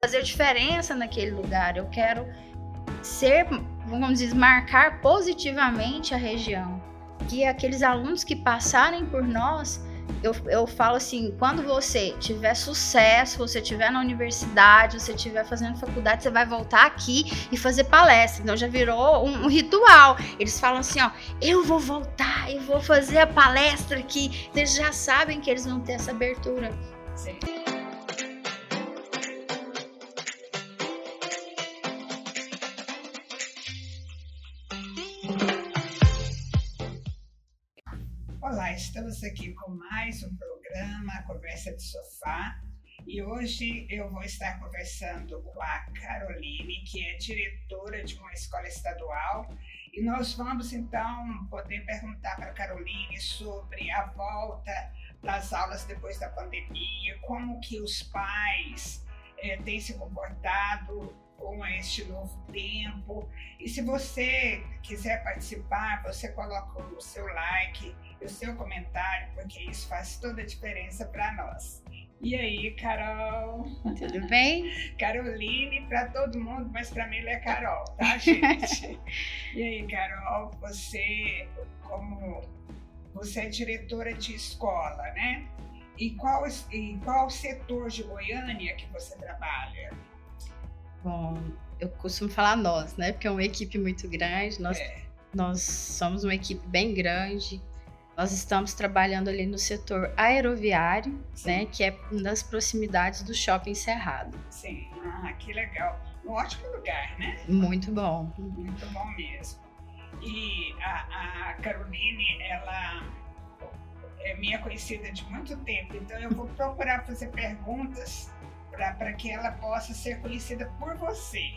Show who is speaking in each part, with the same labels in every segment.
Speaker 1: fazer diferença naquele lugar, eu quero ser, vamos dizer, marcar positivamente a região. Que aqueles alunos que passarem por nós, eu, eu falo assim, quando você tiver sucesso, você tiver na universidade, você estiver fazendo faculdade, você vai voltar aqui e fazer palestra. Então já virou um, um, ritual. Eles falam assim, ó, eu vou voltar e vou fazer a palestra aqui. Eles já sabem que eles vão ter essa abertura. Sim.
Speaker 2: Estamos aqui com mais um programa, Conversa de Sofá. E hoje eu vou estar conversando com a Caroline, que é diretora de uma escola estadual. E nós vamos então poder perguntar para a Caroline sobre a volta das aulas depois da pandemia, como que os pais é, têm se comportado com este novo tempo. E se você quiser participar, você coloca o seu like o seu comentário, porque isso faz toda a diferença para nós. E aí, Carol?
Speaker 1: Tudo bem?
Speaker 2: Caroline para todo mundo, mas para mim ela é Carol, tá, gente? e aí, Carol, você, como você é diretora de escola, né? E qual, e qual setor de Goiânia que você trabalha?
Speaker 1: Bom, eu costumo falar nós, né? Porque é uma equipe muito grande. Nós, é. nós somos uma equipe bem grande. Nós estamos trabalhando ali no setor aeroviário, Sim. né, que é nas proximidades do Shopping Cerrado.
Speaker 2: Sim, ah, que legal. Um ótimo lugar, né?
Speaker 1: Muito bom.
Speaker 2: Muito bom mesmo. E a, a Caroline, ela é minha conhecida de muito tempo, então eu vou procurar fazer perguntas para que ela possa ser conhecida por você.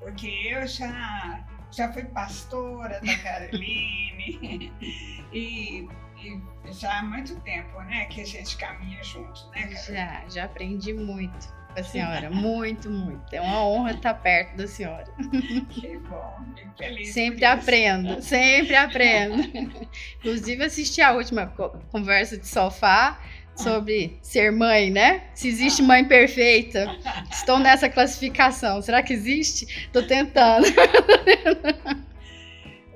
Speaker 2: Porque eu já já fui pastora da Caroline e, e, já há muito tempo, né, que a gente caminha junto, né, Caroline?
Speaker 1: Já, já aprendi muito com a senhora, muito, muito. É uma honra estar perto da senhora.
Speaker 2: Que bom, fico feliz.
Speaker 1: Sempre aprendo, sempre aprendo. Inclusive assisti a última conversa de sofá sobre ser mãe, né? Se existe mãe perfeita. Estou nessa classificação. Será que existe? Estou tentando.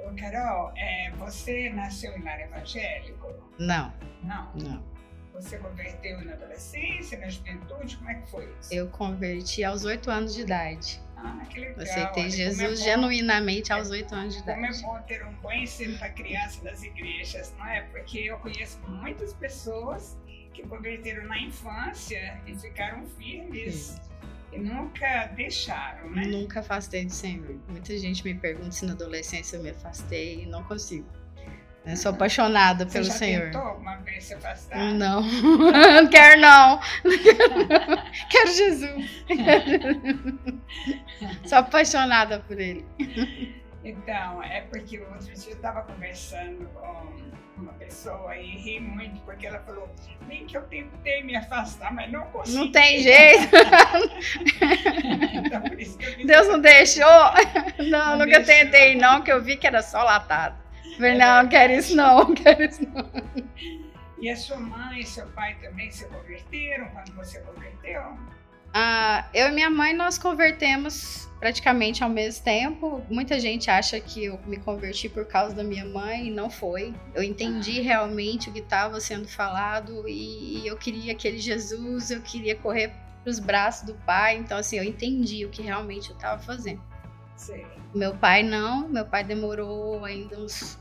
Speaker 2: Ô, Carol, é, você nasceu em lar evangélico?
Speaker 1: Não.
Speaker 2: Não?
Speaker 1: Não.
Speaker 2: Você converteu na adolescência, na juventude? Como é que foi isso?
Speaker 1: Eu converti aos oito anos de idade.
Speaker 2: Ah, que legal.
Speaker 1: Aceitei Olha, Jesus é bom, genuinamente aos oito anos de idade.
Speaker 2: Como é bom ter um bom ensino para criança das igrejas, não é? Porque eu conheço muitas pessoas que converteram na infância e ficaram firmes. Sim. E nunca deixaram, né?
Speaker 1: Nunca afastei do Senhor. Muita gente me pergunta se na adolescência eu me afastei e não consigo. Eu sou apaixonada
Speaker 2: Você
Speaker 1: pelo
Speaker 2: já
Speaker 1: Senhor.
Speaker 2: Tentou alguma vez se afastar?
Speaker 1: Não, não quero não. quero Jesus. sou apaixonada por Ele.
Speaker 2: Então, é porque outro dia eu estava conversando com uma pessoa e ri muito, porque ela falou, bem que eu tentei me afastar, mas não consegui.
Speaker 1: Não tem jeito. então, por isso que eu Deus não deixou? Não, não nunca deixou. tentei não, que eu vi que era só latado. Falei, é não, quero isso não, quero isso não.
Speaker 2: E a sua mãe e seu pai também se converteram quando você converteu?
Speaker 1: Ah, eu e minha mãe, nós convertemos praticamente ao mesmo tempo. Muita gente acha que eu me converti por causa da minha mãe, e não foi. Eu entendi realmente o que estava sendo falado e eu queria aquele Jesus, eu queria correr para os braços do pai. Então, assim, eu entendi o que realmente eu estava fazendo.
Speaker 2: Sim.
Speaker 1: Meu pai não, meu pai demorou ainda uns.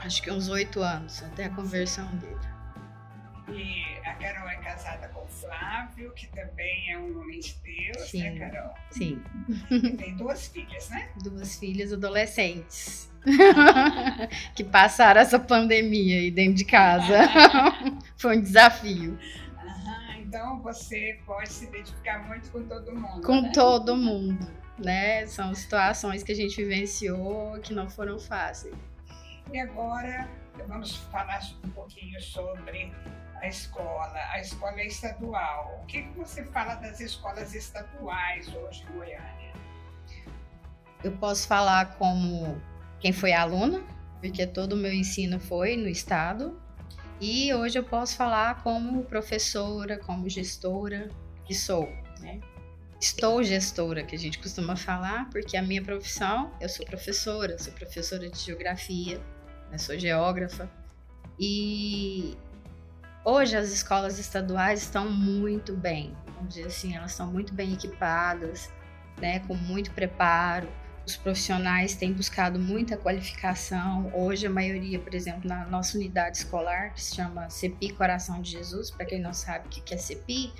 Speaker 1: Acho que uns oito anos até a conversão dele.
Speaker 2: E a Carol é casada com o Flávio, que também é um homem de Deus, né,
Speaker 1: sim,
Speaker 2: né, Carol?
Speaker 1: Sim.
Speaker 2: E tem duas filhas, né?
Speaker 1: Duas filhas adolescentes. que passaram essa pandemia aí dentro de casa. Foi um desafio.
Speaker 2: então você pode se identificar muito com todo mundo.
Speaker 1: Com
Speaker 2: né?
Speaker 1: todo mundo, né? São situações que a gente vivenciou que não foram fáceis.
Speaker 2: E agora vamos falar um pouquinho sobre a escola, a escola é estadual. O que, que você fala das escolas estaduais hoje em Goiânia?
Speaker 1: Eu posso falar como quem foi aluna, porque todo o meu ensino foi no estado. E hoje eu posso falar como professora, como gestora que sou. Né? Estou gestora, que a gente costuma falar, porque a minha profissão, eu sou professora, sou professora de geografia, né? sou geógrafa. E hoje as escolas estaduais estão muito bem, vamos dizer assim, elas estão muito bem equipadas, né, com muito preparo. Os profissionais têm buscado muita qualificação. Hoje, a maioria, por exemplo, na nossa unidade escolar, que se chama CEPI Coração de Jesus, para quem não sabe o que é CEPI,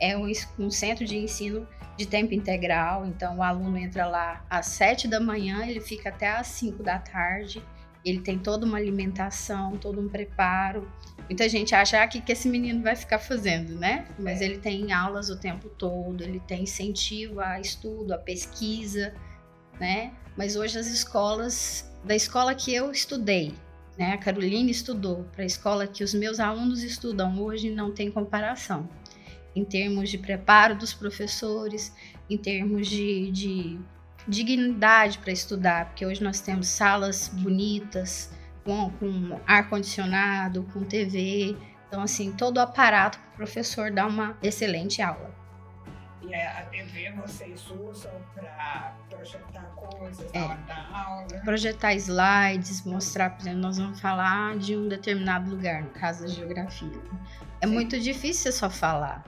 Speaker 1: é um, um, centro de ensino de tempo integral. Então, o aluno entra lá às sete da manhã, ele fica até às cinco da tarde. Ele tem toda uma alimentação, todo um preparo. Muita gente acha ah, que, que esse menino vai ficar fazendo, né? Mas ele tem aulas o tempo todo, ele tem incentivo a estudo, a pesquisa né? Mas hoje as escolas, da escola que eu estudei, né? A Carolina estudou, para a escola que os meus alunos estudam hoje não tem comparação. Em termos de preparo dos professores, em termos de, de dignidade para estudar, porque hoje nós temos salas bonitas, com, com ar-condicionado, com TV. Então, assim, todo o aparato para o professor dar uma excelente aula.
Speaker 2: E a TV vocês usam para projetar coisas é. na aula?
Speaker 1: Projetar slides, mostrar, por exemplo, nós vamos falar de um determinado lugar, no caso da geografia. É Sim. muito difícil só falar.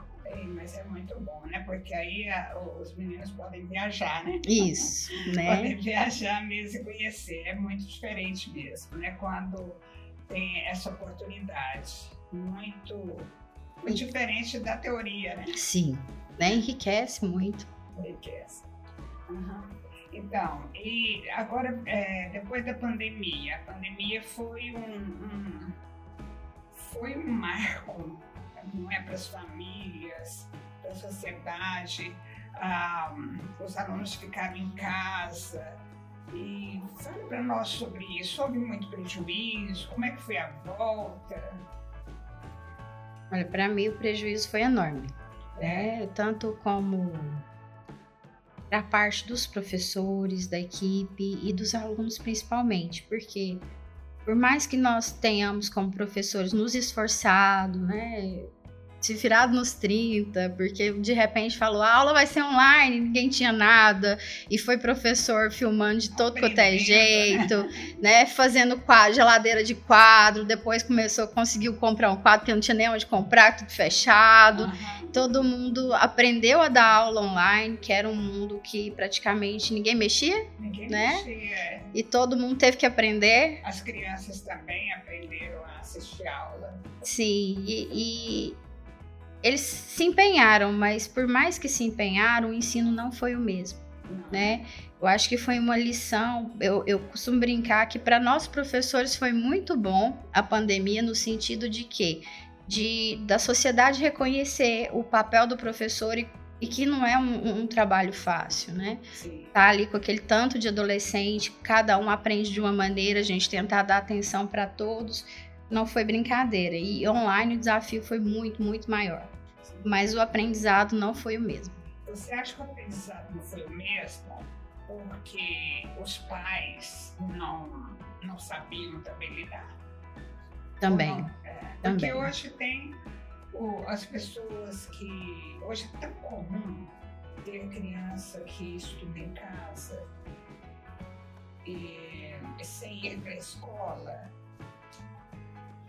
Speaker 2: Mas é muito bom, né? Porque aí a, os meninos podem viajar, né?
Speaker 1: Isso, né?
Speaker 2: Podem viajar mesmo e conhecer. É muito diferente mesmo, né? Quando tem essa oportunidade. Muito, muito diferente da teoria, né?
Speaker 1: Sim, né? Enriquece muito.
Speaker 2: Enriquece. Uhum. Então, e agora, é, depois da pandemia, a pandemia foi um, um foi um marco, não é para as famílias, para a sociedade. Ah, os alunos ficaram em casa. E fale para nós sobre isso. Houve muito prejuízo? Como é que foi a volta?
Speaker 1: Olha, para mim o prejuízo foi enorme né? Tanto como a parte dos professores, da equipe e dos alunos principalmente, porque por mais que nós tenhamos como professores nos esforçado, né, se virado nos 30, porque de repente falou, a aula vai ser online, ninguém tinha nada, e foi professor filmando de todo quanto é jeito, né, fazendo quadro, geladeira de quadro, depois começou, conseguiu comprar um quadro que não tinha nem onde comprar, tudo fechado. Uhum. Todo mundo aprendeu a dar aula online, que era um mundo que praticamente ninguém mexia,
Speaker 2: ninguém
Speaker 1: né?
Speaker 2: Mexia. É.
Speaker 1: E todo mundo teve que aprender.
Speaker 2: As crianças também aprenderam a assistir aula.
Speaker 1: Sim, e, e eles se empenharam, mas por mais que se empenharam, o ensino não foi o mesmo, né? Eu acho que foi uma lição. Eu, eu costumo brincar que para nós professores foi muito bom a pandemia no sentido de que de da sociedade reconhecer o papel do professor e, e que não é um, um, trabalho fácil, né? Sim. Tá ali com aquele tanto de adolescente, cada um aprende de uma maneira, a gente tentar dar atenção para todos não foi brincadeira. E online o desafio foi muito, muito maior. Mas o aprendizado não foi o mesmo.
Speaker 2: Você acha que o aprendizado não foi o mesmo porque os pais não, não sabiam também lidar?
Speaker 1: Também.
Speaker 2: É, porque
Speaker 1: também.
Speaker 2: hoje tem o, as pessoas que. Hoje é tão comum ter criança que estuda em casa e, sem ir para a escola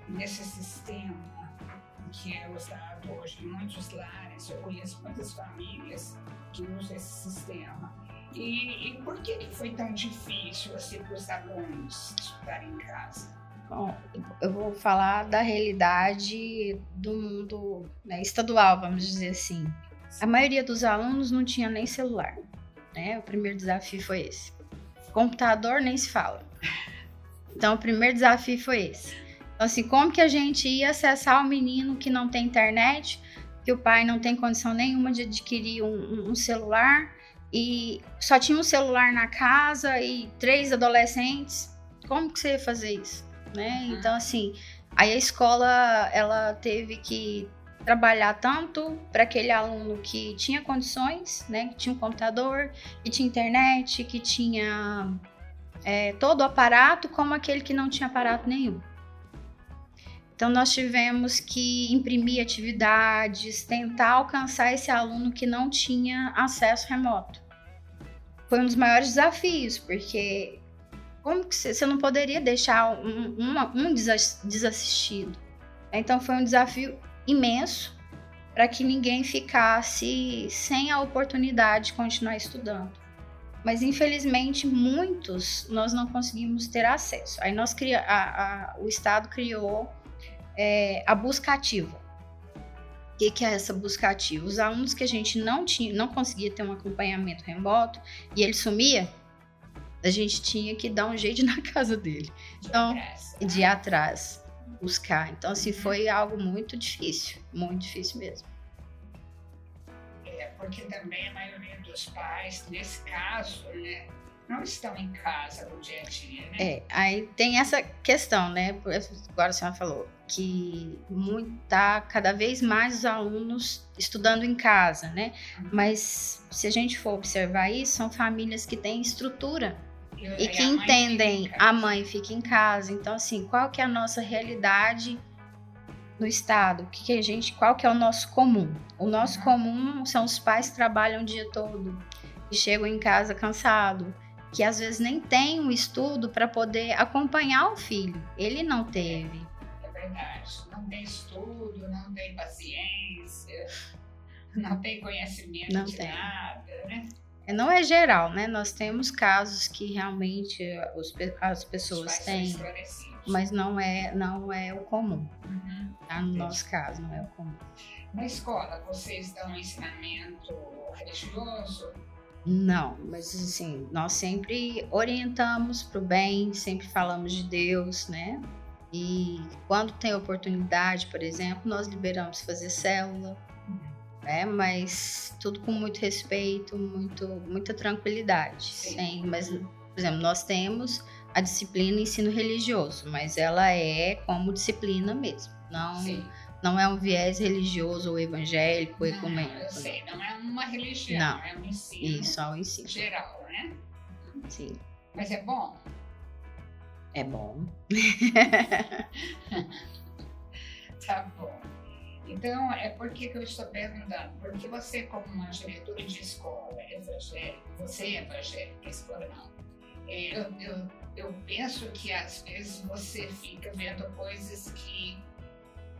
Speaker 2: nesse sistema que é usado hoje em muitos lares, eu conheço muitas famílias que usam esse sistema. E, e por que, que foi tão difícil assim para os alunos estudarem em casa?
Speaker 1: Bom, eu vou falar da realidade do mundo né, estadual, vamos dizer assim. A maioria dos alunos não tinha nem celular. Né? O primeiro desafio foi esse. Computador nem se fala. Então, o primeiro desafio foi esse. Então, assim, como que a gente ia acessar o menino que não tem internet, que o pai não tem condição nenhuma de adquirir um, um celular e só tinha um celular na casa e três adolescentes? Como que você ia fazer isso? Né? Uhum. Então, assim, aí a escola ela teve que trabalhar tanto para aquele aluno que tinha condições, né, que tinha um computador, que tinha internet, que tinha é, todo o aparato, como aquele que não tinha aparato nenhum. Então, nós tivemos que imprimir atividades, tentar alcançar esse aluno que não tinha acesso remoto. Foi um dos maiores desafios, porque como que você, não poderia deixar um, um desassistido? Então, foi um desafio imenso para que ninguém ficasse sem a oportunidade de continuar estudando. Mas infelizmente muitos nós não conseguimos ter acesso. Aí nós cria, a, a, o Estado criou é, a busca ativa. O que, que, é essa busca ativa? Os alunos que a gente não tinha, não conseguia ter um acompanhamento remoto e ele sumia, a gente tinha que dar um jeito na casa dele. Então, de ir atrás, buscar. Então, assim, foi algo muito difícil, muito difícil mesmo.
Speaker 2: É, porque também a maioria dos pais, nesse caso, né, não estão em casa no dia a dia, né?
Speaker 1: É, aí tem essa questão, né? Agora a senhora falou que tá cada vez mais os alunos estudando em casa, né? Uhum. Mas se a gente for observar isso, são famílias que têm estrutura e, que entendem a mãe fica em casa. Então, assim, qual que é a nossa realidade no estado? O que, que a gente, qual que é o nosso comum? O nosso uhum. comum são os pais que trabalham o dia todo e chegam em casa cansado que às vezes nem tem um estudo para poder acompanhar o filho. Ele não teve.
Speaker 2: É verdade. Não tem estudo, não tem paciência, não tem conhecimento não de tem. nada, né?
Speaker 1: É, não é geral, né? Nós temos casos que realmente os, as pessoas têm, mas não é, não é o comum. Uhum. Tá? No nosso caso, não é o comum.
Speaker 2: Na escola, vocês dão ensinamento religioso?
Speaker 1: Não, mas assim, nós sempre orientamos para o bem, sempre falamos de Deus, né? E quando tem oportunidade, por exemplo, nós liberamos fazer célula, né? Mas tudo com muito respeito, muito, muita tranquilidade. Sem, mas, por exemplo, nós temos a disciplina ensino religioso, mas ela é como disciplina mesmo. Não, Sim não é um viés religioso ou evangélico, ou ecumênico.
Speaker 2: Eu sei, não é uma religião, não. é um ensino.
Speaker 1: Isso, é um ensino.
Speaker 2: Geral, né?
Speaker 1: Sim.
Speaker 2: Mas é bom?
Speaker 1: É bom.
Speaker 2: tá bom. Então, é por que, que eu estou perguntando? Porque você, como uma diretora de escola evangélica, você é evangélica, escola não. É, eu, eu, eu penso que às vezes você fica vendo coisas que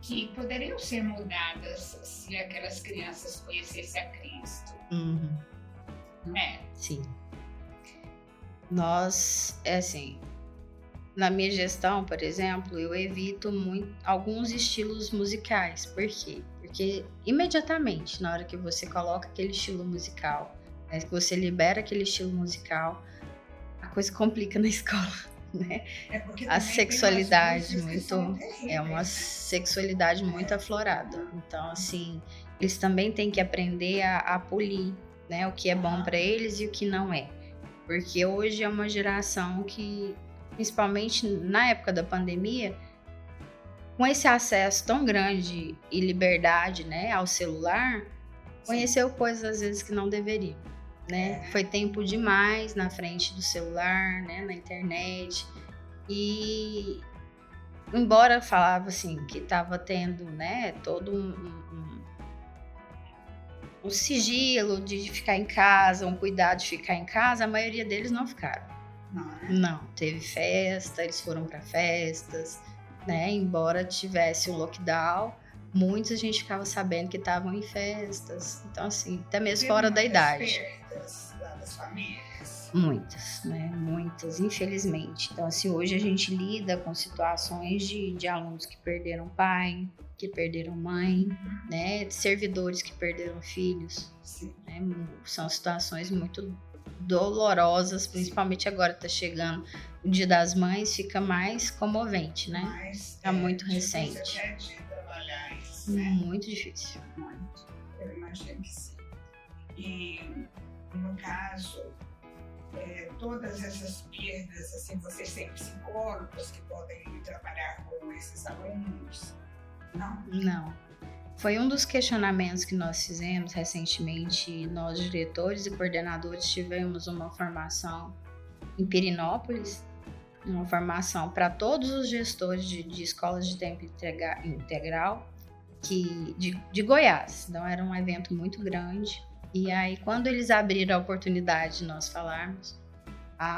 Speaker 2: que poderiam ser mudadas se aquelas crianças conhecessem a Cristo.
Speaker 1: Uhum.
Speaker 2: É.
Speaker 1: Sim. Nós, é assim, na minha gestão, por exemplo, eu evito muito, alguns estilos musicais. Por quê? Porque imediatamente, na hora que você coloca aquele estilo musical, né, que você libera aquele estilo musical, a coisa complica na escola né? É a sexualidade muito é uma sexualidade muito aflorada. Então, assim, eles também têm que aprender a, a polir, né, o que é bom para eles e o que não é. Porque hoje é uma geração que, principalmente na época da pandemia, com esse acesso tão grande e liberdade, né, ao celular, conheceu coisas às vezes que não deveriam né? Foi tempo demais na frente do celular, né? Na internet. E embora falava assim que estava tendo, né? Todo um, um, um, sigilo de ficar em casa, um cuidado de ficar em casa, a maioria deles não ficaram.
Speaker 2: Não, né?
Speaker 1: não teve festa, eles foram para festas, né? Embora tivesse o lockdown, muitos a gente ficava sabendo que estavam em festas. Então, assim, até mesmo fora da idade.
Speaker 2: Perdas das famílias.
Speaker 1: Muitas, né? Muitas, infelizmente. Então, assim, hoje a gente lida com situações de, de alunos que perderam pai, que perderam mãe, né? Servidores que perderam filhos. Né? São situações muito dolorosas, principalmente agora está chegando o Dia das Mães, fica mais comovente, né?
Speaker 2: Mais,
Speaker 1: tá
Speaker 2: é,
Speaker 1: muito recente.
Speaker 2: Né?
Speaker 1: Muito difícil.
Speaker 2: Muito. Eu imagino que sim. E, no caso, é, todas essas perdas, assim, vocês têm psicólogos que podem trabalhar com esses alunos? Não?
Speaker 1: Não. Foi um dos questionamentos que nós fizemos recentemente. Nós, diretores e coordenadores, tivemos uma formação em Pirinópolis uma formação para todos os gestores de, de escolas de tempo integral que, de, de Goiás. Então era um evento muito grande. E aí, quando eles abriram a oportunidade de nós falarmos,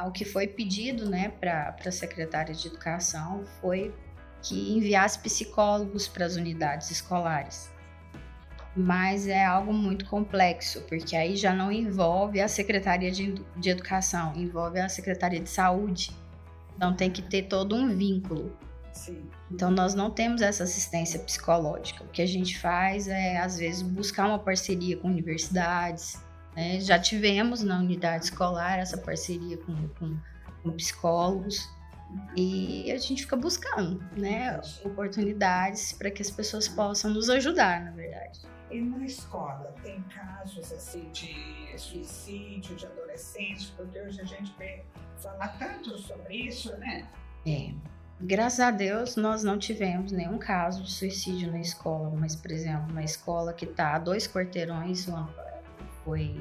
Speaker 1: o que foi pedido né, para a secretária de Educação foi que enviasse psicólogos para as unidades escolares. Mas é algo muito complexo, porque aí já não envolve a Secretaria de, de Educação, envolve a Secretaria de Saúde. Então tem que ter todo um vínculo. Sim. Então nós não temos essa assistência psicológica. O que a gente faz é, às vezes, buscar uma parceria com universidades. Né? Já tivemos na unidade escolar essa parceria com, com, com psicólogos. E a gente fica buscando, né, oportunidades para que as pessoas possam nos ajudar, na verdade.
Speaker 2: E na escola, tem casos assim de suicídio de adolescentes, porque hoje a gente vê falar tanto sobre isso, né?
Speaker 1: É. Graças a Deus, nós não tivemos nenhum caso de suicídio na escola, mas, por exemplo, uma escola que está a dois quarteirões, foi.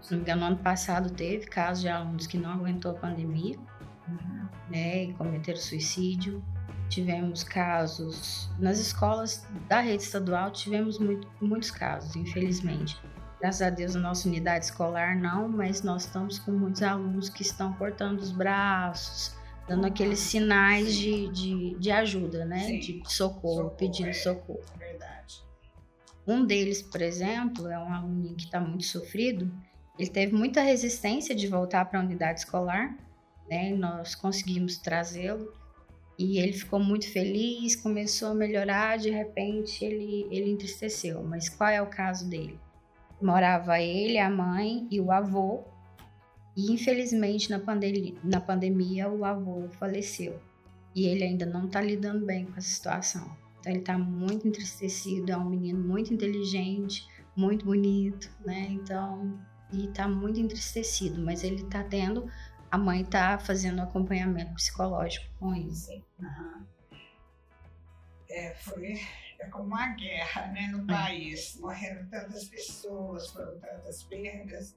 Speaker 1: Se não me engano, no ano passado teve casos de alunos que não aguentou a pandemia. Né, e cometeram suicídio. Tivemos casos nas escolas da rede estadual, tivemos muito, muitos casos, infelizmente. Graças a Deus, a nossa unidade escolar não, mas nós estamos com muitos alunos que estão cortando os braços, dando aqueles sinais de, de, de ajuda, né? Sim. De socorro, socorro pedindo é, socorro.
Speaker 2: Verdade.
Speaker 1: Um deles, por exemplo, é um aluno que está muito sofrido. Ele teve muita resistência de voltar para a unidade escolar, né? nós conseguimos trazê-lo e ele ficou muito feliz, começou a melhorar. De repente, ele, ele entristeceu. Mas qual é o caso dele? Morava ele, a mãe e o avô e infelizmente na, pandemia, na pandemia o avô faleceu e ele ainda não está lidando bem com essa situação. Então ele está muito entristecido, é um menino muito inteligente, muito bonito, né? Então, e está muito entristecido, mas ele está tendo, a mãe está fazendo acompanhamento psicológico com isso.
Speaker 2: Uhum. É, foi é como uma guerra né, no é. país. Morreram tantas pessoas, foram tantas perdas.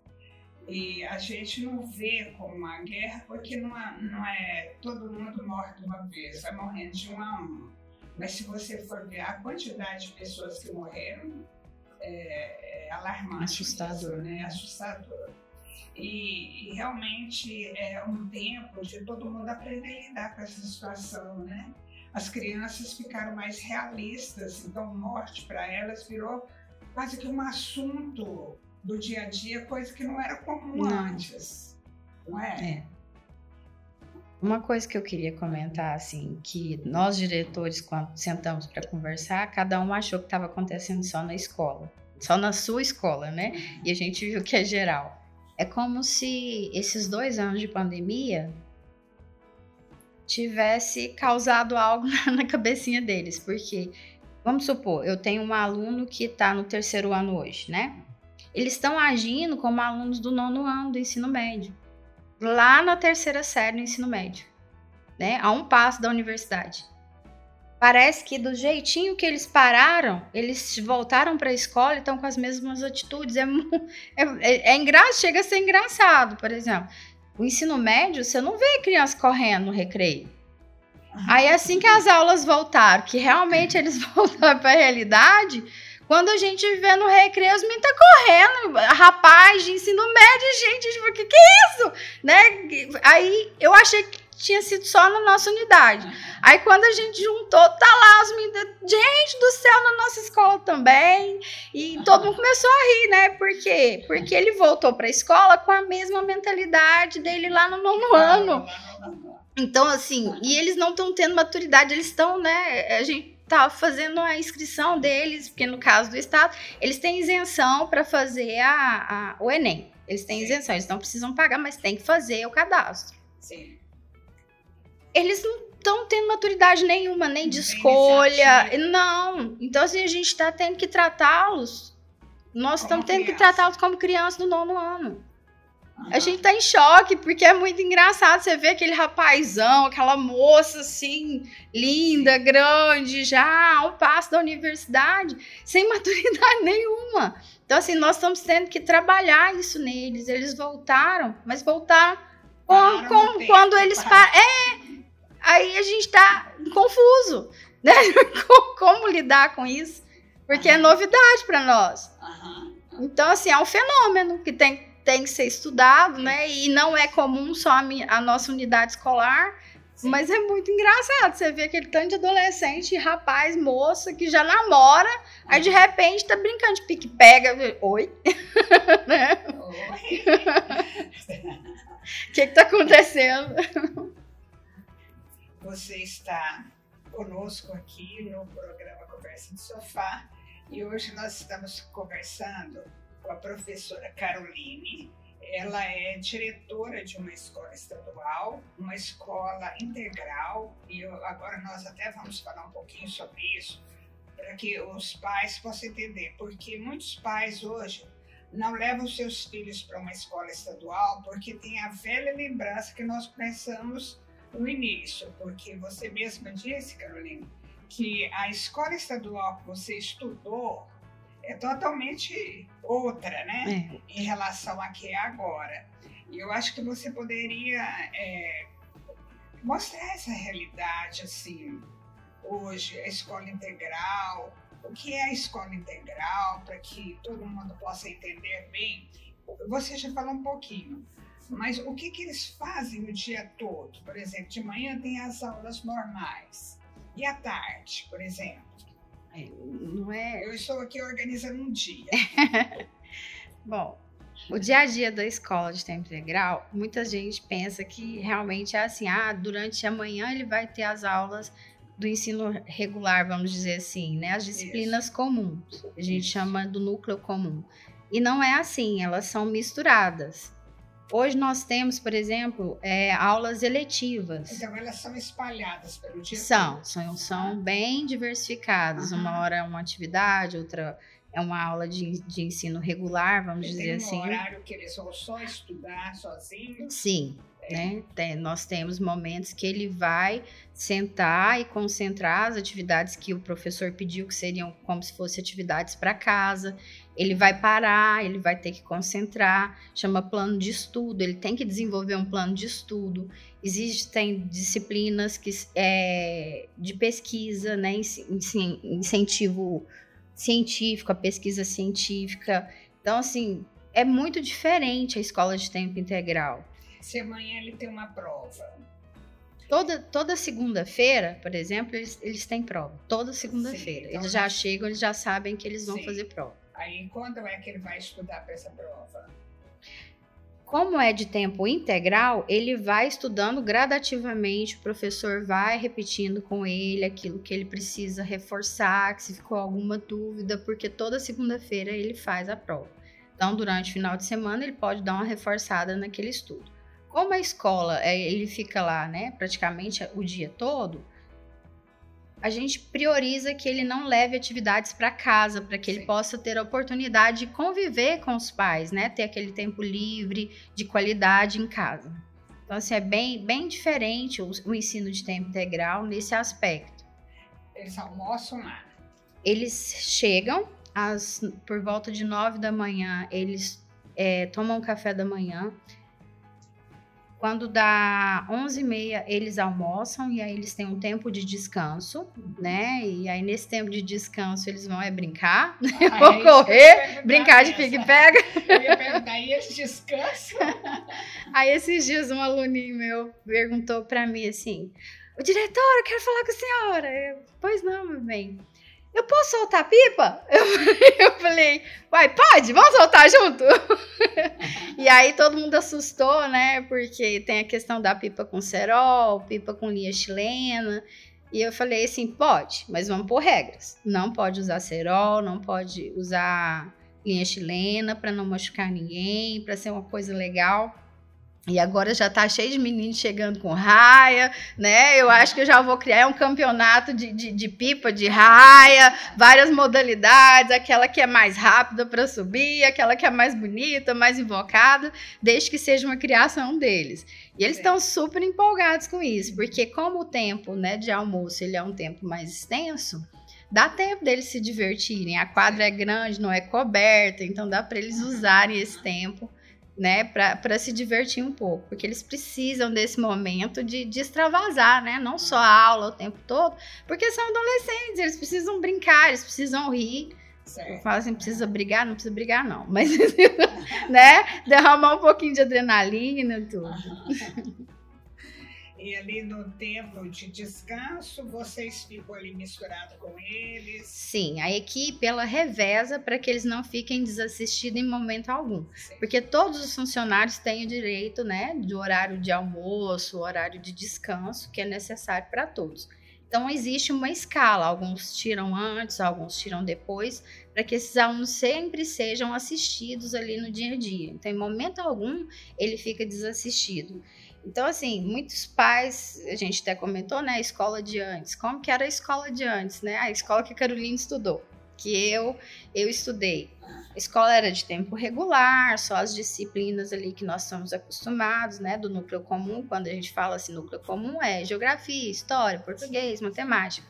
Speaker 2: E a gente não vê como uma guerra porque não é, não é todo mundo morre de uma vez, vai morrendo de um a um. Mas se você for ver a quantidade de pessoas que morreram, é, é alarmante.
Speaker 1: Assustador.
Speaker 2: Isso, né? Assustador. E, e, realmente é um tempo de todo mundo aprender a lidar com essa situação, né? As crianças ficaram mais realistas, então morte para elas virou quase que um assunto do dia a dia, coisa que não era comum não. antes. Não é? é?
Speaker 1: Uma coisa que eu queria comentar, assim, que nós diretores, quando sentamos para conversar, cada um achou que estava acontecendo só na escola, só na sua escola, né? E a gente viu que é geral. É como se esses dois anos de pandemia tivesse causado algo na cabecinha deles, porque vamos supor, eu tenho um aluno que está no terceiro ano hoje, né? eles estão agindo como alunos do nono ano do ensino médio, lá na terceira série do ensino médio, né? A um passo da universidade. Parece que do jeitinho que eles pararam, eles voltaram para a escola e estão com as mesmas atitudes. É, é, é, é engraçado, chega a ser engraçado, por exemplo. O ensino médio, você não vê criança correndo no recreio. Aí assim que as aulas voltaram, que realmente eles voltaram para a realidade, quando a gente vê no recreio, os meninos tá correndo, rapaz de ensino médio, gente, tipo, que que é isso? Né? Aí eu achei que tinha sido só na nossa unidade. Aí quando a gente juntou, tá lá os meninos, gente do céu, na nossa escola também. E todo mundo começou a rir, né? Por quê? Porque ele voltou pra escola com a mesma mentalidade dele lá no nono ano. Então, assim, e eles não estão tendo maturidade, eles estão, né? A gente tá fazendo a inscrição deles, porque no caso do Estado, eles têm isenção para fazer a, a, o Enem. Eles têm isenção, eles não precisam pagar, mas tem que fazer o cadastro.
Speaker 2: Sim.
Speaker 1: Eles não estão tendo maturidade nenhuma, nem de escolha. Não. Então, assim, a gente está tendo que tratá-los. Nós estamos tendo que tratá-los como crianças do nono ano. A gente tá em choque, porque é muito engraçado você ver aquele rapazão, aquela moça assim, linda, grande, já um passo da universidade, sem maturidade nenhuma. Então, assim, nós estamos tendo que trabalhar isso neles. Eles voltaram, mas voltaram Com, com, quando eles param. É, aí a gente tá confuso, né? Como lidar com isso? Porque é novidade para nós. Então, assim, é um fenômeno que tem, tem que ser estudado, né? E não é comum só a, minha, a nossa unidade escolar. Sim. Mas é muito engraçado você ver aquele tanto de adolescente, rapaz, moça, que já namora, aí de repente tá brincando de pique-pega. Oi? né? Oi? O que, que tá acontecendo?
Speaker 2: Você está conosco aqui no programa Conversa de Sofá e hoje nós estamos conversando com a professora Caroline. Ela é diretora de uma escola estadual, uma escola integral, e eu, agora nós até vamos falar um pouquinho sobre isso, para que os pais possam entender, porque muitos pais hoje não levam seus filhos para uma escola estadual porque tem a velha lembrança que nós pensamos no início, porque você mesma disse, Carolina, que a escola estadual que você estudou é totalmente outra, né? É. Em relação a que é agora. E eu acho que você poderia é, mostrar essa realidade, assim, hoje, a escola integral, o que é a escola integral, para que todo mundo possa entender bem. Você já falou um pouquinho, mas o que, que eles fazem o dia todo? Por exemplo, de manhã tem as aulas normais. E à tarde, por exemplo?
Speaker 1: É, não é.
Speaker 2: Eu estou aqui organizando um dia.
Speaker 1: Bom, o dia a dia da escola de tempo integral, muita gente pensa que realmente é assim: ah, durante a manhã ele vai ter as aulas do ensino regular, vamos dizer assim, né? As disciplinas Isso. comuns, a gente Isso. chama do núcleo comum. E não é assim, elas são misturadas. Hoje nós temos, por exemplo, é, aulas eletivas.
Speaker 2: Então elas são espalhadas pelo dia
Speaker 1: São, são, são bem diversificadas. Uhum. Uma hora é uma atividade, outra é uma aula de, de ensino regular, vamos dizer
Speaker 2: tem
Speaker 1: um assim.
Speaker 2: horário que eles vão só estudar sozinhos?
Speaker 1: Sim, é. né? Tem, nós temos momentos que ele vai sentar e concentrar as atividades que o professor pediu, que seriam como se fossem atividades para casa ele vai parar, ele vai ter que concentrar, chama plano de estudo, ele tem que desenvolver um plano de estudo. Existem disciplinas que é, de pesquisa, né, incentivo científico, a pesquisa científica. Então, assim, é muito diferente a escola de tempo integral.
Speaker 2: Se amanhã ele tem uma prova.
Speaker 1: Toda, toda segunda-feira, por exemplo, eles, eles têm prova. Toda segunda-feira. Então eles já chegam, eles já sabem que eles vão sim. fazer prova.
Speaker 2: Aí, quando é que ele vai estudar para essa prova?
Speaker 1: Como é de tempo integral, ele vai estudando gradativamente, o professor vai repetindo com ele aquilo que ele precisa reforçar, que se ficou alguma dúvida, porque toda segunda-feira ele faz a prova. Então, durante o final de semana, ele pode dar uma reforçada naquele estudo. Como a escola, é, ele fica lá, né, praticamente o dia todo, a gente prioriza que ele não leve atividades para casa, para que Sim. ele possa ter a oportunidade de conviver com os pais, né? Ter aquele tempo livre, de qualidade em casa. Então, assim, é bem, bem diferente o, o ensino de tempo integral nesse aspecto.
Speaker 2: Eles almoçam lá?
Speaker 1: Eles chegam às, por volta de nove da manhã, eles é, tomam café da manhã, quando dá 11h30, eles almoçam e aí eles têm um tempo de descanso, né? E aí nesse tempo de descanso eles vão é brincar, ah, é correr, brincar de pique-pega.
Speaker 2: Eu ia perguntar, e eles descansam?
Speaker 1: aí esses dias um aluninho meu perguntou para mim assim, o diretor, eu quero falar com a senhora. Eu, pois não, meu bem eu posso soltar pipa? Eu, eu falei, uai, pode? Vamos soltar junto? e aí todo mundo assustou, né? Porque tem a questão da pipa com cerol, pipa com linha chilena. E eu falei assim, pode, mas vamos por regras. Não pode usar cerol, não pode usar linha chilena para não machucar ninguém, para ser uma coisa legal. E agora já tá cheio de meninos chegando com raia, né? Eu acho que eu já vou criar um campeonato de, de, de pipa de raia, várias modalidades, aquela que é mais rápida para subir, aquela que é mais bonita, mais invocada, desde que seja uma criação deles. E eles estão super empolgados com isso, porque como o tempo né, de almoço ele é um tempo mais extenso, dá tempo deles se divertirem. A quadra é grande, não é coberta, então dá para eles usarem esse tempo né, para se divertir um pouco, porque eles precisam desse momento de, de extravasar, né, não só a aula o tempo todo, porque são adolescentes, eles precisam brincar, eles precisam rir, Certo. Assim, precisa brigar? Não precisa brigar, não. Mas, né? Derramar um pouquinho de adrenalina e tudo.
Speaker 2: E ali no tempo de descanso, vocês ficam ali misturados com eles?
Speaker 1: Sim, a equipe ela reveza para que eles não fiquem desassistidos em momento algum. Sim. Porque todos os funcionários têm o direito, né, do horário de almoço, horário de descanso, que é necessário para todos. Então, existe uma escala, alguns tiram antes, alguns tiram depois, para que esses alunos sempre sejam assistidos ali no dia a dia. Então, em momento algum, ele fica desassistido. Então, assim, muitos pais, a gente até comentou, né, a escola de antes. Como que era a escola de antes, né? A escola que a Carolina estudou, que eu, eu estudei. A escola era de tempo regular, só as disciplinas ali que nós estamos acostumados, né, do núcleo comum. Quando a gente fala assim, núcleo comum é geografia, história, português, matemática.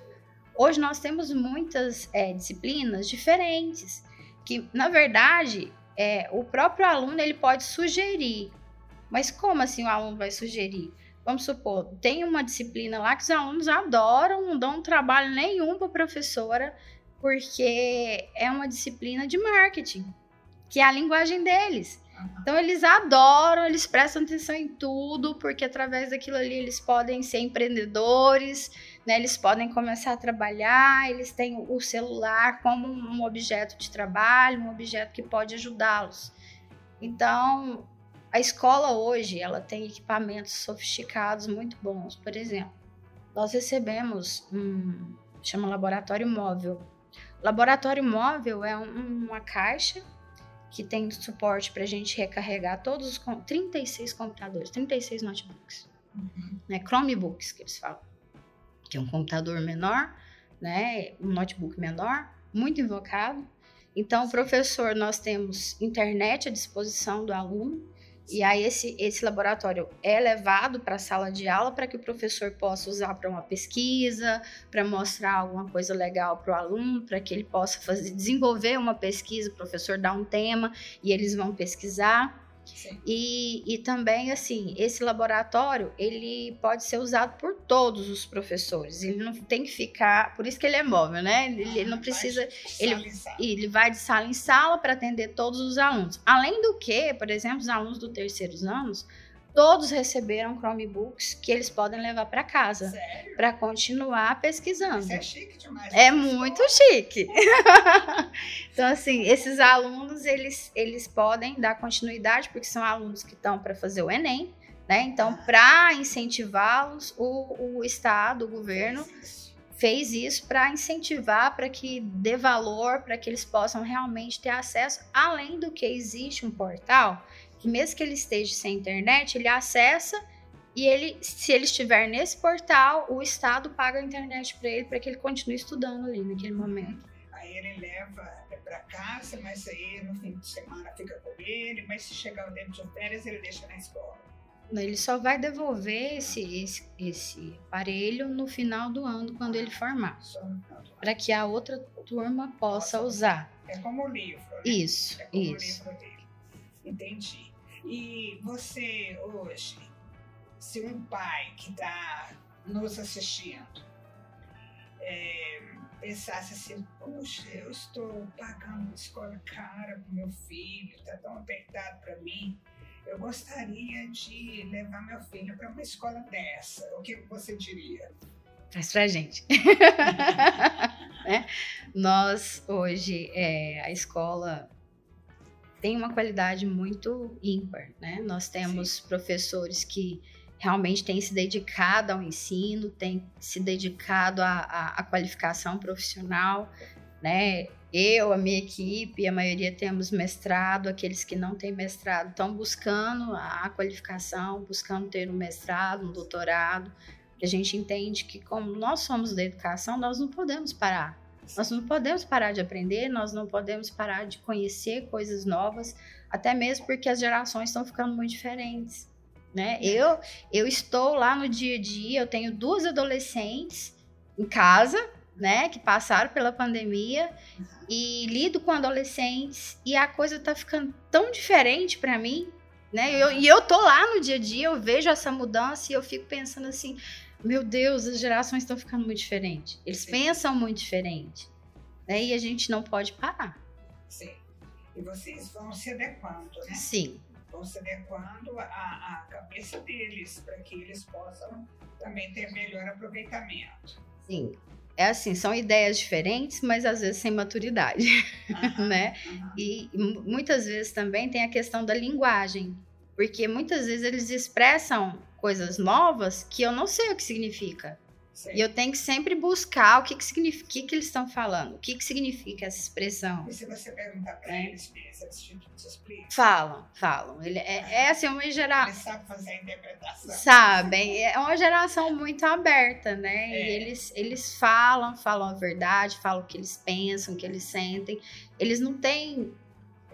Speaker 1: Hoje nós temos muitas é, disciplinas diferentes, que na verdade é, o próprio aluno ele pode sugerir. Mas como assim o aluno vai sugerir? Vamos supor, tem uma disciplina lá que os alunos adoram, não dão trabalho nenhum para a professora, porque é uma disciplina de marketing, que é a linguagem deles. Então eles adoram, eles prestam atenção em tudo, porque através daquilo ali eles podem ser empreendedores, né? Eles podem começar a trabalhar, eles têm o celular como um objeto de trabalho, um objeto que pode ajudá-los. Então, a escola hoje, ela tem equipamentos sofisticados muito bons. Por exemplo, nós recebemos um chama laboratório móvel Laboratório móvel é um, uma caixa que tem suporte para a gente recarregar todos os 36 computadores, 36 notebooks, uhum. né? Chromebooks que eles falam, que é um computador menor, né? Um notebook menor, muito invocado. Então, professor, nós temos internet à disposição do aluno e aí esse, esse laboratório é levado para a sala de aula para que o professor possa usar para uma pesquisa, para mostrar alguma coisa legal para o aluno, para que ele possa fazer, desenvolver uma pesquisa, o professor dá um tema e eles vão pesquisar. E, e também, assim, esse laboratório, ele pode ser usado por todos os professores. Ele não tem que ficar... Por isso que ele é móvel, né? Ele, ele não precisa... Ele, ele vai de sala em sala para atender todos os alunos. Além do que, por exemplo, os alunos do terceiros anos todos receberam Chromebooks que eles podem levar para casa para continuar pesquisando. Isso
Speaker 2: é chique demais.
Speaker 1: É muito chique. então assim, esses alunos eles eles podem dar continuidade porque são alunos que estão para fazer o ENEM, né? Então, ah. para incentivá-los, o, o estado, o governo fez isso para incentivar, para que dê valor, para que eles possam realmente ter acesso, além do que existe um portal que mesmo que ele esteja sem internet, ele acessa e ele, se ele estiver nesse portal, o Estado paga a internet para ele para que ele continue estudando ali naquele momento.
Speaker 2: Aí ele leva para casa, mas aí no fim de semana fica com ele, mas se chegar o tempo de férias, ele deixa na escola.
Speaker 1: Ele só vai devolver esse, esse, esse aparelho no final do ano, quando ele formar. Para que a outra turma possa usar.
Speaker 2: É como o livro. Né?
Speaker 1: Isso,
Speaker 2: é como
Speaker 1: isso.
Speaker 2: o livro dele. Entendi. E você hoje, se um pai que está nos assistindo é, pensasse assim, puxa, eu estou pagando uma escola cara para meu filho, está tão apertado para mim, eu gostaria de levar meu filho para uma escola dessa. O que você diria?
Speaker 1: Traz pra gente. né? Nós, hoje, é, a escola tem uma qualidade muito ímpar, né? Nós temos Sim. professores que realmente têm se dedicado ao ensino, têm se dedicado à, qualificação profissional, né? Eu, a minha equipe, a maioria temos mestrado, aqueles que não têm mestrado estão buscando a qualificação, buscando ter um mestrado, um doutorado. A gente entende que, como nós somos da educação, nós não podemos parar. Nós não podemos parar de aprender, nós não podemos parar de conhecer coisas novas, até mesmo porque as gerações estão ficando muito diferentes. Né? Eu, eu estou lá no dia a dia, eu tenho duas adolescentes em casa, né, que passaram pela pandemia e lido com adolescentes e a coisa está ficando tão diferente para mim Né? Eu, e eu tô lá no dia a dia, eu vejo essa mudança e eu fico pensando assim, meu Deus, as gerações estão ficando muito diferentes. Eles Sim. pensam muito diferente. Né? E a gente não pode parar.
Speaker 2: Sim. E vocês vão se adequando, né?
Speaker 1: Sim.
Speaker 2: Vão se adequando à, à cabeça deles, para que eles possam também ter melhor aproveitamento.
Speaker 1: Sim. É assim, são ideias diferentes, mas às vezes sem maturidade, uhum, né? Uhum. E muitas vezes também tem a questão da linguagem, porque muitas vezes eles expressam coisas novas que eu não sei o que significa. Sim. E eu tenho que sempre buscar o que, que significa, o que, que eles estão falando, o que, que significa essa expressão.
Speaker 2: E se você perguntar para é. eles, eles te, explicam?
Speaker 1: Falam, falam. Ele é, é assim, uma geração.
Speaker 2: Eles sabem fazer a interpretação.
Speaker 1: Sabem, é uma geração muito aberta, né? É. E eles, eles falam, falam a verdade, falam o que eles pensam, o que eles sentem. Eles não têm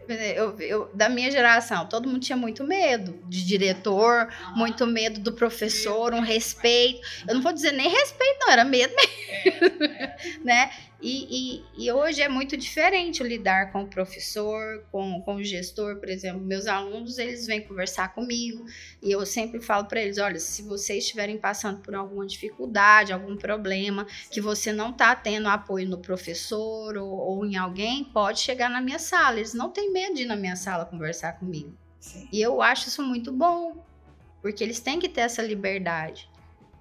Speaker 1: eu, eu, da minha geração, todo mundo tinha muito medo de diretor, muito medo do professor, um respeito. Eu não vou dizer nem respeito, não, era medo mesmo. Né? E, e, e, hoje é muito diferente lidar com o professor, com, com o gestor, por exemplo. Meus alunos, eles vêm conversar comigo e eu sempre falo para eles: olha, se vocês estiverem passando por alguma dificuldade, algum problema, que você não está tendo apoio no professor ou, ou, em alguém, pode chegar na minha sala. Eles não têm medo de ir na minha sala conversar comigo. Sim. E eu acho isso muito bom, porque eles têm que ter essa liberdade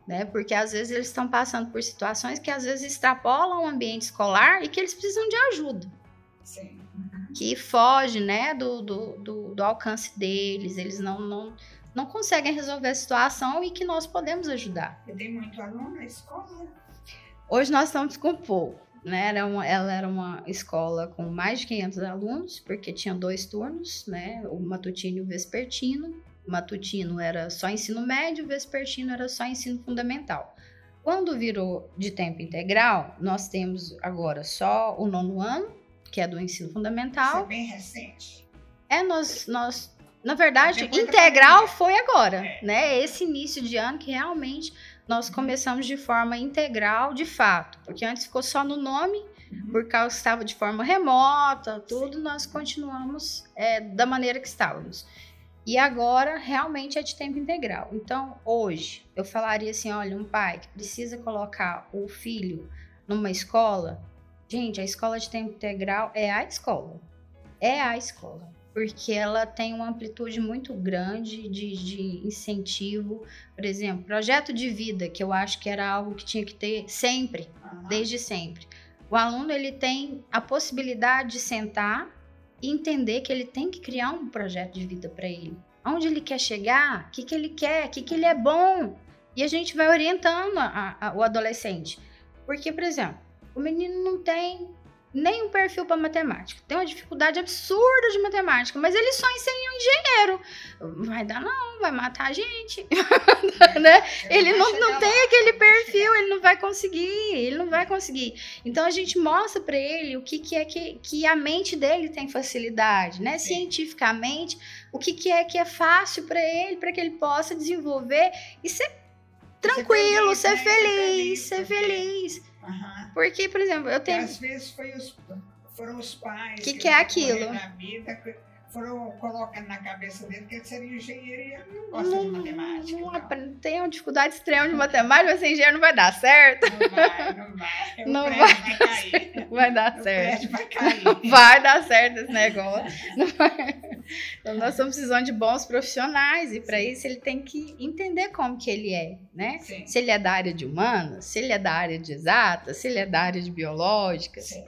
Speaker 1: né? Porque às vezes eles estão passando por situações que às vezes extrapolam o ambiente escolar e que eles precisam de ajuda.
Speaker 2: Sim.
Speaker 1: Que foge, né, do, do, do, do, alcance deles, eles não, não, não conseguem resolver a situação e que nós podemos ajudar.
Speaker 2: E tem muito aluno na escola?
Speaker 1: Hoje nós estamos com pouco. Né, era uma, ela era uma escola com mais de 500 alunos, porque tinha dois turnos, né, o matutino e o vespertino, matutino era só ensino médio, vespertino era só ensino fundamental. Quando virou de tempo integral, nós temos agora só o nono ano, que é do ensino fundamental. Isso
Speaker 2: é bem recente.
Speaker 1: É, nós, nós na verdade, integral foi agora, é. né? Esse início de ano que realmente nós começamos de forma integral, de fato, porque antes ficou só no nome, uhum. por causa que estava de forma remota, tudo, Sim. nós continuamos é, da maneira que estávamos. E agora realmente é de tempo integral. Então, hoje, eu falaria assim: olha, um pai que precisa colocar o filho numa escola, gente, a escola de tempo integral é a escola. É a escola. Porque ela tem uma amplitude muito grande de, de incentivo. Por exemplo, projeto de vida, que eu acho que era algo que tinha que ter sempre, desde sempre. O aluno ele tem a possibilidade de sentar e entender que ele tem que criar um projeto de vida para ele. Onde ele quer chegar, o que, que ele quer, o que, que ele é bom. E a gente vai orientando a, a, o adolescente. Porque, por exemplo, o menino não tem nem um perfil para matemática. Tem uma dificuldade absurda de matemática, mas ele só ensina um engenheiro. Vai dar não, vai matar a gente. né? Ele não, não tem aquele perfil, ele não vai conseguir, ele não vai conseguir. Então a gente mostra para ele o que, que é que, que a mente dele tem facilidade, né? Sim. Cientificamente, o que, que é que é fácil para ele, para que ele possa desenvolver e ser tranquilo, ser feliz, ser feliz. Ser feliz. Ser feliz. Uhum. Porque, por exemplo, eu tenho.
Speaker 2: E às vezes foi os, foram os pais
Speaker 1: que, que é aquilo?
Speaker 2: na vida foram colocando na cabeça dele que ele seria engenheiro e ele não gosta não, de matemática. Não,
Speaker 1: não. Tem uma dificuldade extrema de matemática, mas ser engenheiro não vai dar certo.
Speaker 2: Não vai, não vai. O não vai, vai cair.
Speaker 1: Vai dar o certo.
Speaker 2: Vai, cair.
Speaker 1: vai dar certo esse negócio. Então nós estamos precisando de bons profissionais e para isso ele tem que entender como que ele é, né? Sim. Se ele é da área de humanas, se ele é da área de exatas, se ele é da área de biológicas. Sim.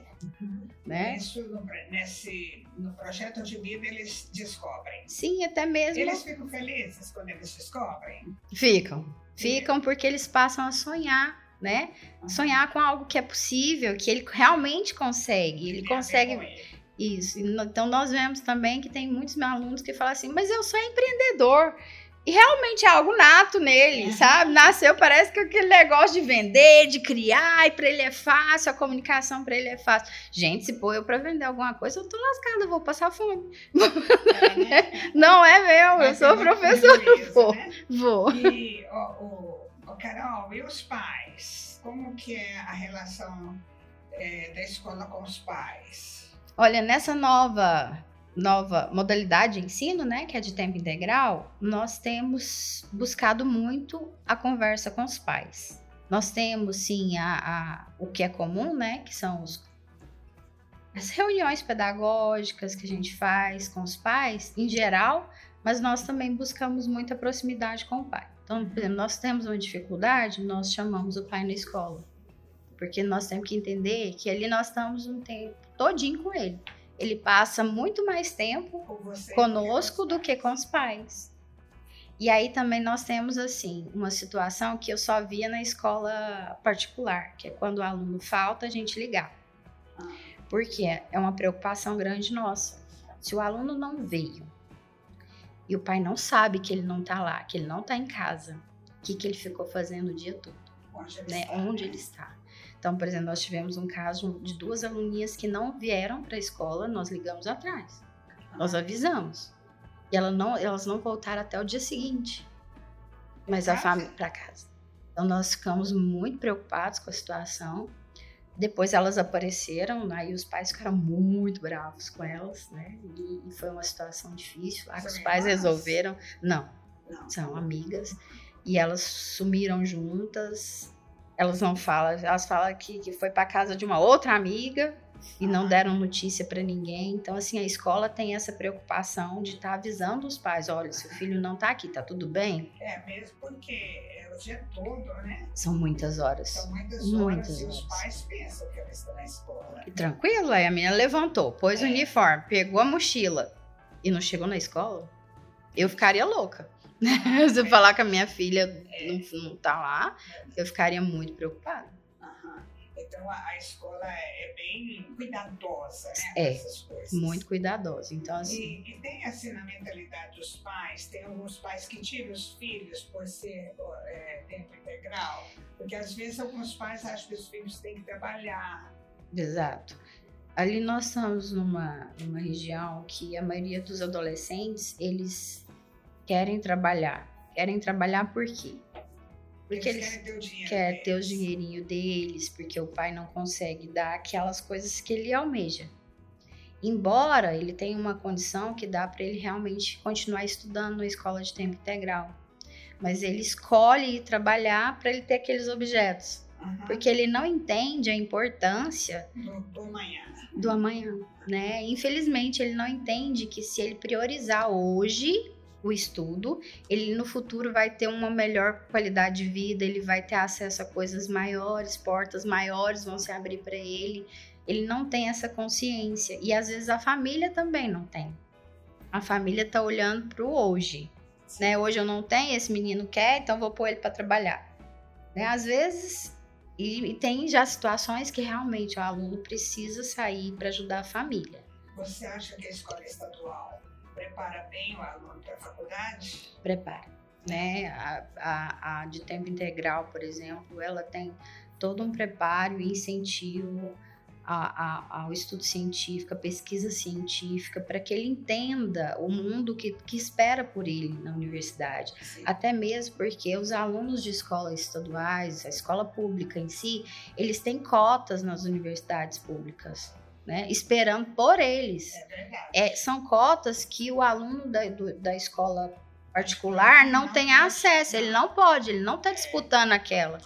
Speaker 1: Né?
Speaker 2: Isso nesse no projeto de vida eles descobrem.
Speaker 1: Sim, até mesmo.
Speaker 2: Eles ficam felizes quando eles descobrem?
Speaker 1: Ficam. Ficam porque eles passam a sonhar, né? Uhum. Sonhar com algo que é possível, que ele realmente consegue. Ele consegue. Ele. Isso. Então nós vemos também que tem muitos meus alunos que falam assim: mas eu sou empreendedor. E realmente é algo nato nele, é. sabe? Nasceu, parece que aquele negócio de vender, de criar, e para ele é fácil, a comunicação para ele é fácil. Gente, se pôr eu para vender alguma coisa, eu tô lascada, eu vou passar fome. É, né? Não é meu, Mas eu sou professor. vou, né? vou.
Speaker 2: E, o, o, o, Carol, e os pais? Como que é a relação é, da escola com os pais?
Speaker 1: Olha, nessa nova nova modalidade de ensino, né, que é de tempo integral, nós temos buscado muito a conversa com os pais. Nós temos, sim, a, a, o que é comum, né, que são os, as reuniões pedagógicas que a gente faz com os pais, em geral, mas nós também buscamos muita proximidade com o pai. Então, por exemplo, nós temos uma dificuldade, nós chamamos o pai na escola. Porque nós temos que entender que ali nós estamos um tempo todinho com ele. Ele passa muito mais tempo conosco do que com os pais. E aí também nós temos assim uma situação que eu só via na escola particular, que é quando o aluno falta a gente ligar. Porque é uma preocupação grande nossa. Se o aluno não veio e o pai não sabe que ele não tá lá, que ele não tá em casa, o que, que ele ficou fazendo o dia todo,
Speaker 2: onde
Speaker 1: ele, né?
Speaker 2: está,
Speaker 1: onde ele está. Então, por exemplo, nós tivemos um caso de duas aluninhas que não vieram para a escola, nós ligamos atrás, nós avisamos. E ela não, elas não voltaram até o dia seguinte, mas a família para casa. Então, nós ficamos muito preocupados com a situação depois elas apareceram, aí os pais ficaram muito bravos com elas, né? E, e foi uma situação difícil. Lá que os pais resolveram. Não, não, são amigas. E elas sumiram juntas. Elas não falam, elas falam que, que foi para casa de uma outra amiga e não deram notícia para ninguém. Então, assim, a escola tem essa preocupação de estar tá avisando os pais: olha, seu filho não está aqui, tá tudo bem?
Speaker 2: É, mesmo porque dia todo, né?
Speaker 1: São muitas horas.
Speaker 2: São muitas horas muitas e horas. os pais pensam que ela está na escola.
Speaker 1: E tranquilo, aí a menina levantou, pôs é. o uniforme, pegou a mochila e não chegou na escola, eu ficaria louca. Se eu é. falar que a minha filha não, não tá lá, eu ficaria muito preocupada.
Speaker 2: Então a, a escola é, é, bem cuidadosa, né?
Speaker 1: É, muito cuidadosa. Então, assim.
Speaker 2: E, e, tem assim na mentalidade dos pais, tem alguns pais que tiram os filhos por ser é, tempo integral, porque às vezes alguns pais acham que os filhos têm que trabalhar.
Speaker 1: Exato. Ali nós estamos numa, numa região que a maioria dos adolescentes, eles querem trabalhar. Querem trabalhar por quê? Porque eles, eles
Speaker 2: querem
Speaker 1: ter, ter o dinheirinho deles, porque o pai não consegue dar aquelas coisas que ele almeja. Embora ele tenha uma condição que dá para ele realmente continuar estudando na escola de tempo integral. Mas ele escolhe trabalhar para ele ter aqueles objetos. Uhum. Porque ele não entende a importância
Speaker 2: do, do amanhã.
Speaker 1: Do amanhã, né? Infelizmente, ele não entende que se ele priorizar hoje, o estudo, ele no futuro vai ter uma melhor qualidade de vida, ele vai ter acesso a coisas maiores, portas maiores vão se abrir para ele. Ele não tem essa consciência e às vezes a família também não tem. A família tá olhando para o hoje, né? Hoje eu não tenho, esse menino quer, então vou pôr ele para trabalhar. Né? Às vezes e, e tem já situações que realmente o aluno precisa sair para ajudar a família.
Speaker 2: Você acha que a escola estadual prepara bem o aluno para a faculdade?
Speaker 1: Prepara. Né? A, a, a, de tempo integral, por exemplo, ela tem todo um preparo e incentivo a, ao estudo científico, a pesquisa científica, para que ele entenda o mundo que, que espera por ele na universidade. Sim. Até mesmo porque os alunos de escolas estaduais, a escola pública em si, eles têm cotas nas universidades públicas né, esperando por eles.
Speaker 2: É
Speaker 1: é, são cotas que o aluno da, do, da escola particular não, tem acesso, ele não pode, ele não está disputando aquela.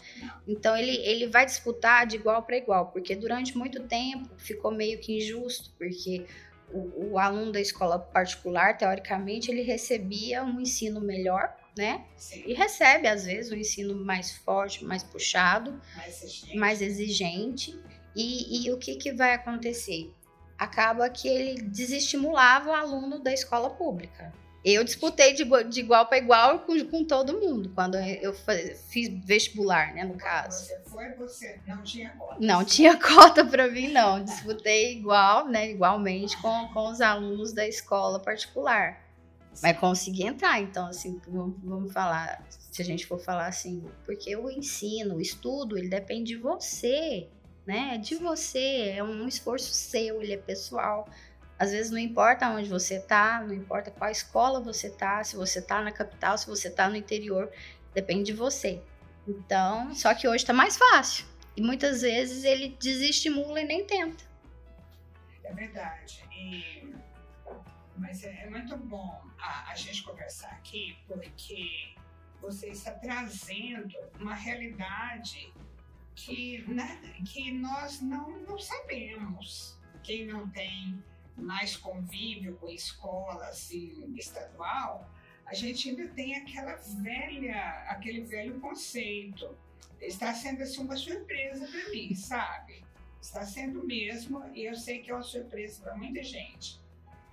Speaker 1: Então ele, ele vai disputar de igual para igual, porque durante muito tempo ficou meio que injusto, porque o, o, aluno da escola particular, teoricamente, ele recebia um ensino melhor, né?
Speaker 2: Sim.
Speaker 1: E recebe, às vezes, um ensino mais forte, mais puxado,
Speaker 2: mais exigente.
Speaker 1: Mais exigente e, e o que, que vai acontecer? Acaba que ele desestimulava o aluno da escola pública. Eu disputei de, de igual para igual com, com, todo mundo quando eu faz, fiz vestibular, né, no caso.
Speaker 2: Você foi, você não tinha cota.
Speaker 1: Não tinha cota para mim, não. Disputei igual, né, igualmente com, com os alunos da escola particular. Mas consegui entrar, então, assim, vamos, vamos falar, se a gente for falar assim, porque o ensino, o estudo, ele depende de você né? É de você, é um esforço seu, ele é pessoal. Às vezes não importa onde você tá, não importa qual escola você tá, se você tá na capital, se você tá no interior, depende de você. Então, só que hoje tá mais fácil. E muitas vezes ele desestimula e nem tenta.
Speaker 2: É verdade. E Mas é, é muito bom a, a gente conversar aqui, porque você está trazendo uma realidade que, né, que nós não, não sabemos. Quem não tem mais convívio com escola assim, estadual, a gente ainda tem aquela velha, aquele velho conceito. Está sendo assim uma surpresa para mim, sabe? Está sendo mesmo, e eu sei que é uma surpresa para muita gente.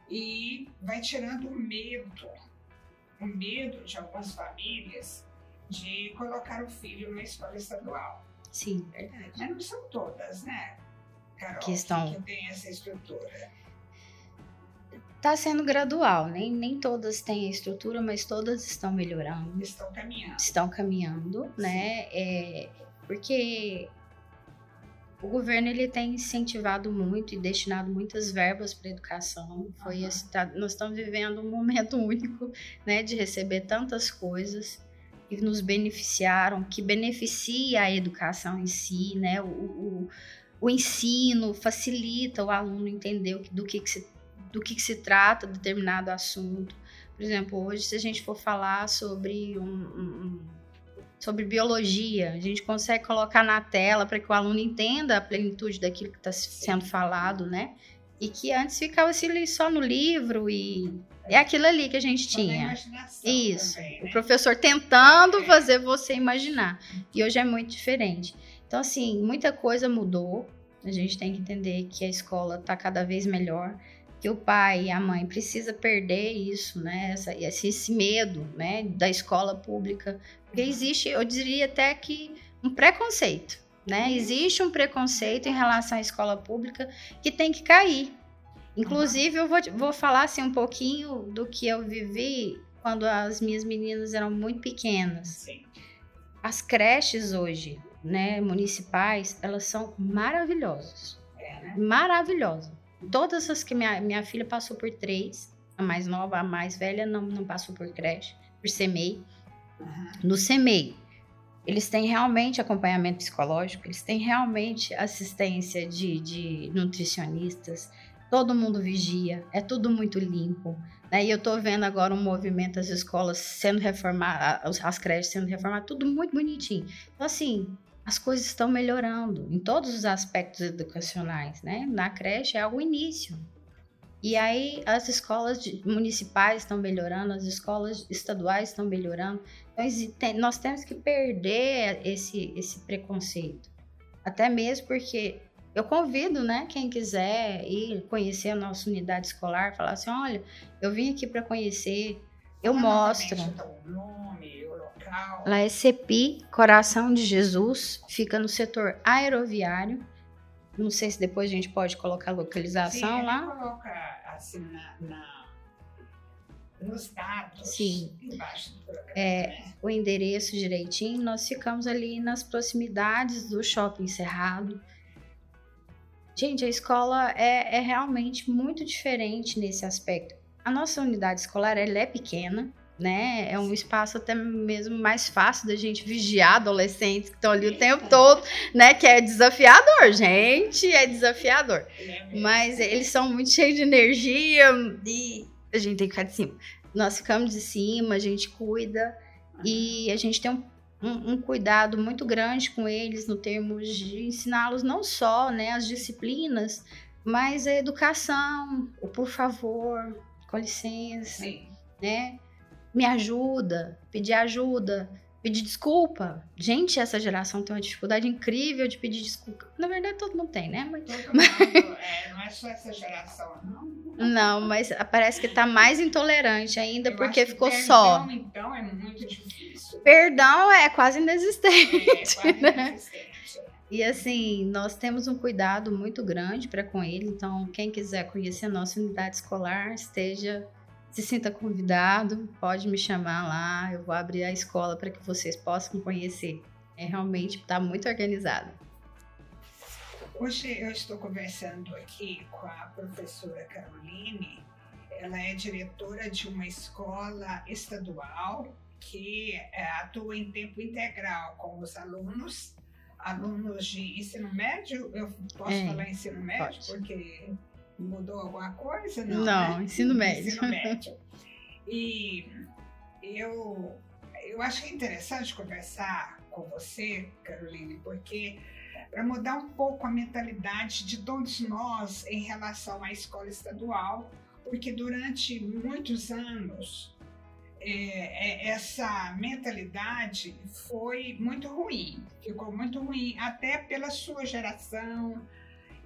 Speaker 2: E vai tirando o medo, o medo de algumas famílias de colocar o filho na escola estadual.
Speaker 1: Sim,
Speaker 2: verdade. Mas não são todas, né, Carol,
Speaker 1: que, estão...
Speaker 2: que tem essa estrutura.
Speaker 1: Está sendo gradual, nem, nem todas têm a estrutura, mas todas estão melhorando.
Speaker 2: Estão caminhando.
Speaker 1: Estão caminhando, né? É, porque o governo ele tem incentivado muito e destinado muitas verbas para educação. Foi uhum. tá, nós estamos vivendo um momento único, né, de receber tantas coisas que nos beneficiaram, que beneficia a educação em si, né? O, o, o ensino facilita o aluno entender do que, que se do que, que se trata determinado assunto. Por exemplo, hoje, se a gente for falar sobre um, um sobre biologia, a gente consegue colocar na tela para que o aluno entenda a plenitude daquilo que está sendo falado, né? E que antes ficava assim só no livro e é aquilo ali que a gente tinha. Isso. Também, né? O professor tentando é. fazer você imaginar. E hoje é muito diferente. Então, assim, muita coisa mudou. A gente tem que entender que a escola está cada vez melhor que o pai e a mãe precisa perder isso, né? Essa, esse, medo, né? Da escola pública, porque existe, eu diria até que um preconceito, né? Existe um preconceito em relação à escola pública que tem que cair. Inclusive, eu vou, vou falar assim um pouquinho do que eu vivi quando as minhas meninas eram muito pequenas.
Speaker 2: Sim.
Speaker 1: As creches hoje, né, municipais, elas são maravilhosas.
Speaker 2: É, né?
Speaker 1: Maravilhosas. Todas as que minha, minha filha passou por três, a mais nova, a mais velha não, não passou por creche, por CEMEI. Uhum. No CEMEI, eles têm realmente acompanhamento psicológico, eles têm realmente assistência de, de nutricionistas, todo mundo vigia, é tudo muito limpo. Né? E eu estou vendo agora um movimento, as escolas sendo reformadas, as creches sendo reformadas, tudo muito bonitinho. Então, assim, as coisas estão melhorando em todos os aspectos educacionais, né? Na creche é o início. E aí as escolas municipais estão melhorando, as escolas estaduais estão melhorando. Então nós temos que perder esse, esse preconceito. Até mesmo porque eu convido, né, quem quiser ir conhecer a nossa unidade escolar, falar assim, olha, eu vim aqui para conhecer, eu mostro. Lá é CEPI, Coração de Jesus, fica no setor aeroviário. Não sei se depois a gente pode colocar a localização
Speaker 2: Sim,
Speaker 1: lá.
Speaker 2: coloca assim na, na, nos dados
Speaker 1: Sim.
Speaker 2: embaixo do programa.
Speaker 1: É,
Speaker 2: né?
Speaker 1: o endereço direitinho. Nós ficamos ali nas proximidades do shopping Cerrado. Gente, a escola é, é realmente muito diferente nesse aspecto. A nossa unidade escolar ela é pequena, né? É um espaço até mesmo mais fácil da gente vigiar adolescentes que estão ali o tempo todo, né? Que é desafiador, gente, é desafiador. Mas eles são muito cheios de energia e a gente tem que ficar de cima. Nós ficamos de cima, a gente cuida e a gente tem um, um, um cuidado muito grande com eles no termos de ensiná-los não só, né, as disciplinas, mas a educação, o por favor, com licença,
Speaker 2: Sim.
Speaker 1: né? me ajuda, pedir ajuda, pedir desculpa. Gente, essa geração tem uma dificuldade incrível de pedir desculpa. Na verdade, todo mundo tem, né?
Speaker 2: Mas... Todo mundo, é, não é só essa geração, não.
Speaker 1: Não, mas parece que tá mais intolerante ainda
Speaker 2: Eu
Speaker 1: porque ficou
Speaker 2: perdão,
Speaker 1: só.
Speaker 2: Então, é muito difícil.
Speaker 1: Perdão é quase inexistente.
Speaker 2: É, quase
Speaker 1: né?
Speaker 2: inexistente.
Speaker 1: E assim, nós temos um cuidado muito grande para com ele. Então, quem quiser conhecer a nossa unidade escolar, esteja se sinta convidado, pode me chamar lá, eu vou abrir a escola para que vocês possam conhecer. É realmente está muito organizado.
Speaker 2: Hoje eu estou conversando aqui com a professora Caroline. Ela é diretora de uma escola estadual que é, atua em tempo integral com os alunos, alunos de ensino médio. Eu posso
Speaker 1: é,
Speaker 2: falar ensino médio
Speaker 1: pode.
Speaker 2: porque Mudou alguma coisa? Não,
Speaker 1: Não
Speaker 2: né?
Speaker 1: ensino médio.
Speaker 2: Ensino médio. E eu, eu achei interessante conversar com você, Caroline, porque para mudar um pouco a mentalidade de todos nós em relação à escola estadual, porque durante muitos anos é, é, essa mentalidade foi muito ruim, ficou muito ruim, até pela sua geração,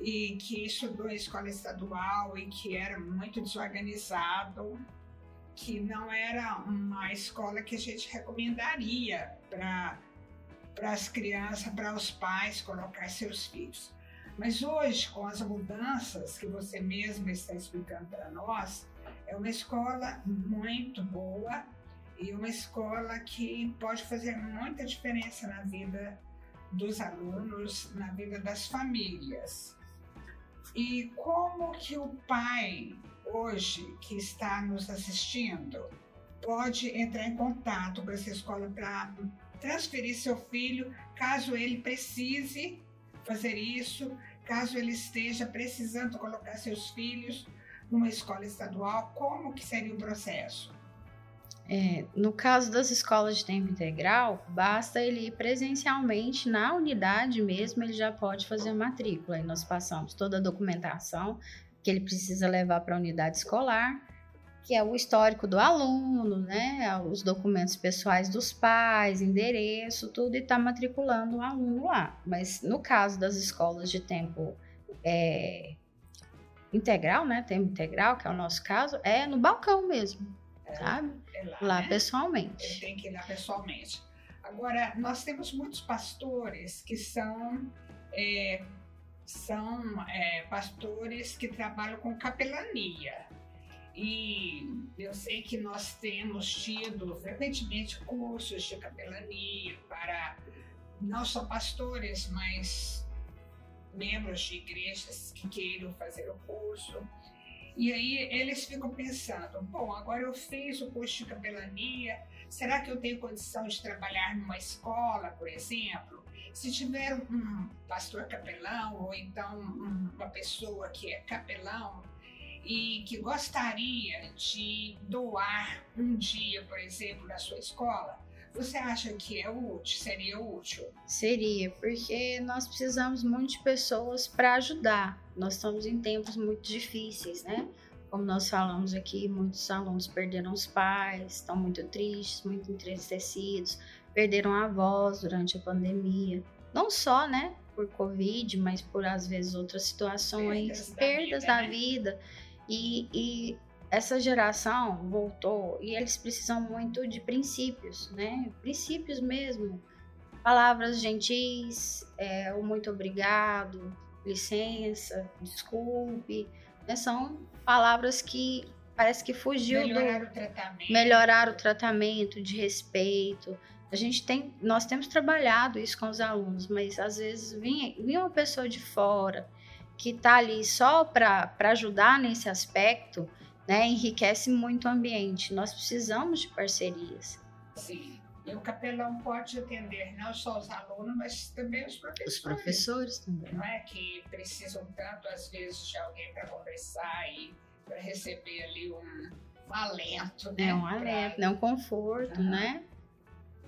Speaker 2: e que estudou em escola estadual e que era muito desorganizado, que não era uma escola que a gente recomendaria para para as crianças, para os pais colocar seus filhos. Mas hoje, com as mudanças que você mesma está explicando para nós, é uma escola muito boa e uma escola que pode fazer muita diferença na vida dos alunos, na vida das famílias. E como que o pai hoje que está nos assistindo pode entrar em contato com essa escola para transferir seu filho, caso ele precise fazer isso, caso ele esteja precisando colocar seus filhos numa escola estadual, como que seria o processo?
Speaker 1: É, no caso das escolas de tempo integral, basta ele ir presencialmente na unidade mesmo, ele já pode fazer a matrícula. E nós passamos toda a documentação que ele precisa levar para a unidade escolar que é o histórico do aluno, né, os documentos pessoais dos pais, endereço, tudo, e está matriculando o aluno lá. Mas no caso das escolas de tempo é, integral, né, tempo integral, que é o nosso caso, é no balcão mesmo, sabe? É lá, lá né? pessoalmente.
Speaker 2: Tem que ir lá pessoalmente. Agora, nós temos muitos pastores que são é, são é, pastores que trabalham com capelania. E eu sei que nós temos tido frequentemente cursos de capelania para não só pastores, mas membros de igrejas que queiram fazer o curso. E aí eles ficam pensando: bom, agora eu fiz o curso de capelania, será que eu tenho condição de trabalhar numa escola, por exemplo? Se tiver um pastor capelão ou então uma pessoa que é capelão, e que gostaria de doar um dia, por exemplo, na sua escola, você acha que é útil? Seria útil?
Speaker 1: Seria, porque nós precisamos muito de pessoas para ajudar. Nós estamos em tempos muito difíceis, né? Como nós falamos aqui, muitos alunos perderam os pais, estão muito tristes, muito entristecidos, perderam avós durante a pandemia. Não só, né, por Covid, mas por às vezes outras situações, perdas, perdas da, vida, da né? vida. E, e essa geração voltou e eles precisam muito de princípios, né? Princípios mesmo. Palavras gentis, é, o muito obrigado, licença, desculpe. Né? São palavras que parece que fugiu
Speaker 2: melhorar do o tratamento.
Speaker 1: melhorar o tratamento de respeito. A gente tem, nós temos trabalhado isso com os alunos, mas às vezes vinha, vinha uma pessoa de fora que está ali só para ajudar nesse aspecto, né, enriquece muito o ambiente. Nós precisamos de parcerias.
Speaker 2: Sim. E o capelão pode atender não só os alunos, mas também os professores.
Speaker 1: Os professores também.
Speaker 2: Não é que precisam tanto, às vezes, de alguém para conversar e para receber ali um, um, alento, né?
Speaker 1: É um alento, pra... né? um conforto, uhum. né?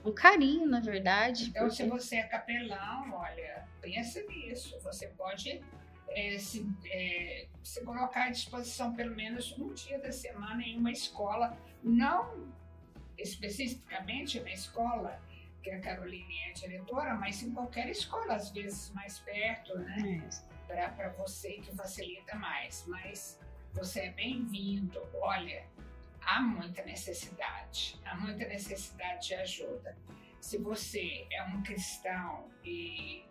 Speaker 1: Um carinho, na verdade.
Speaker 2: Então, porque... se você é capelão, olha, pensa nisso. Você pode é, se, é, se colocar à disposição pelo menos um dia da semana em uma escola, não especificamente na escola que a Caroline é diretora, mas em qualquer escola, às vezes mais perto, né? Para você que facilita mais. Mas você é bem-vindo. Olha, há muita necessidade, há muita necessidade de ajuda. Se você é um cristão e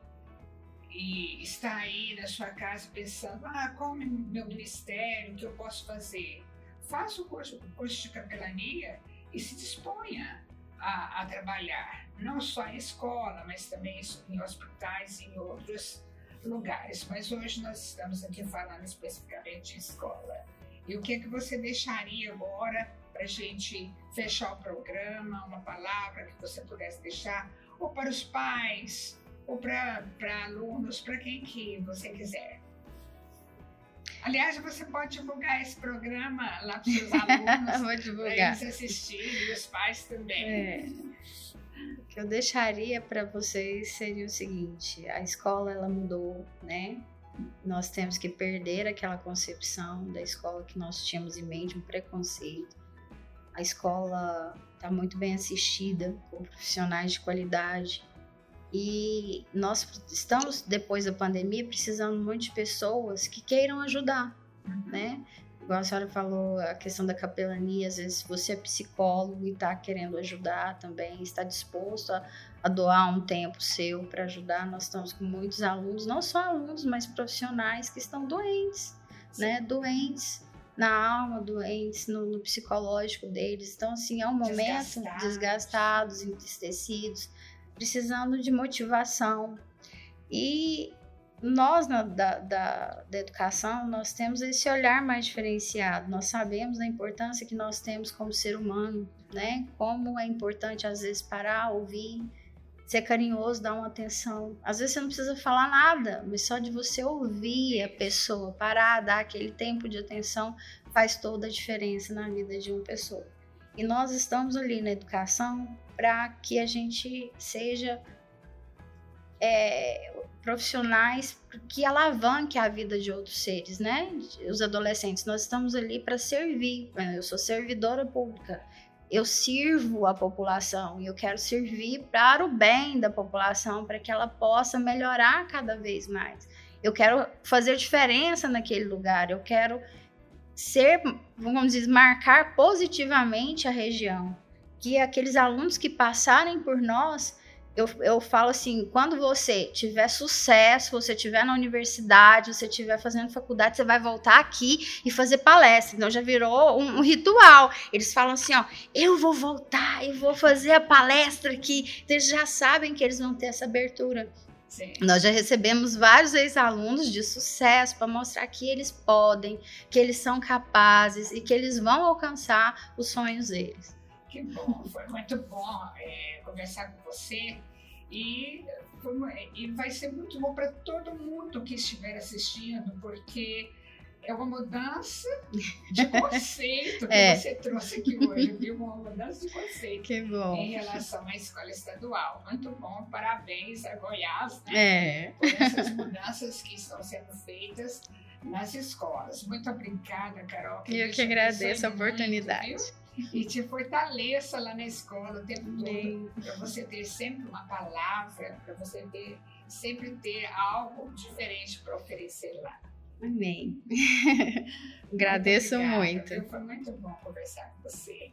Speaker 2: e está aí na sua casa pensando, ah, qual é o meu ministério, o que eu posso fazer? Faça o curso, o curso de capelania e se disponha a, a, trabalhar, não só em escola, mas também em hospitais e em outros lugares. Mas hoje nós estamos aqui falando especificamente de escola. E o que, é que você deixaria agora para a gente fechar o programa, uma palavra que você pudesse deixar, ou para os pais, ou para alunos, para quem que você quiser. Aliás, você pode divulgar esse programa lá para os seus alunos.
Speaker 1: Vou divulgar.
Speaker 2: Para eles assistirem e os pais também.
Speaker 1: É. O que eu deixaria para vocês seria o seguinte: a escola ela mudou, né? Nós temos que perder aquela concepção da escola que nós tínhamos em mente, um preconceito. A escola está muito bem assistida, com profissionais de qualidade. E nós estamos, depois da pandemia, precisando muito de pessoas que queiram ajudar, né? Igual a senhora falou, a questão da capelania, às vezes você é psicólogo e está querendo ajudar também, está disposto a, a doar um tempo seu para ajudar. Nós estamos com muitos alunos, não só alunos, mas profissionais que estão doentes, né? Doentes na alma, doentes no, no, psicológico deles. Então, assim, é um momento desgastados, desgastados entristecidos, precisando de motivação. E nós na, da, da, da, educação, nós temos esse olhar mais diferenciado, nós sabemos da importância que nós temos como ser humano, né? Como é importante às vezes parar, ouvir, ser carinhoso, dar uma atenção. Às vezes você não precisa falar nada, mas só de você ouvir a pessoa, parar, dar aquele tempo de atenção, faz toda a diferença na vida de uma pessoa. E nós estamos ali na educação para que a gente seja é, profissionais que alavanque a vida de outros seres, né? Os adolescentes, nós estamos ali para servir. Eu sou servidora pública. Eu sirvo a população e eu quero servir para o bem da população, para que ela possa melhorar cada vez mais. Eu quero fazer diferença naquele lugar, eu quero ser, vamos dizer, marcar positivamente a região. Que aqueles alunos que passarem por nós eu, eu falo assim, quando você tiver sucesso, você tiver na universidade, você tiver fazendo faculdade, você vai voltar aqui e fazer palestra. Então já virou um, um ritual. Eles falam assim, ó, eu vou voltar e vou fazer a palestra aqui. Então, eles já sabem que eles vão ter essa abertura. Sim. Nós já recebemos vários ex-alunos de sucesso para mostrar que eles podem, que eles são capazes e que eles vão alcançar os sonhos deles.
Speaker 2: Que bom, foi muito bom é, conversar com você e, e vai ser muito bom para todo mundo que estiver assistindo, porque é uma mudança de conceito que é. você trouxe aqui hoje, viu? Uma mudança de conceito
Speaker 1: que bom.
Speaker 2: em relação à escola estadual. Muito bom, parabéns a Goiás, né?
Speaker 1: É.
Speaker 2: Por essas mudanças que estão sendo feitas nas escolas. Muito obrigada, Carol.
Speaker 1: Que Eu que agradeço a oportunidade.
Speaker 2: Muito, e te fortaleça lá na escola o tempo todo, para você ter sempre uma palavra, para você ter, sempre ter algo diferente para oferecer lá.
Speaker 1: Amém. Agradeço muito. muito.
Speaker 2: Foi muito bom conversar com você.